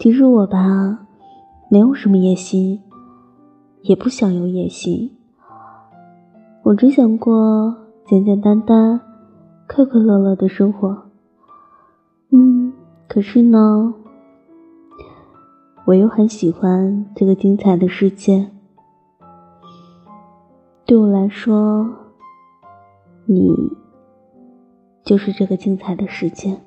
其实我吧没有什么野心也不想有野心。我只想过简简单单快快乐乐的生活。嗯可是呢我又很喜欢这个精彩的世界。对我来说你就是这个精彩的世界。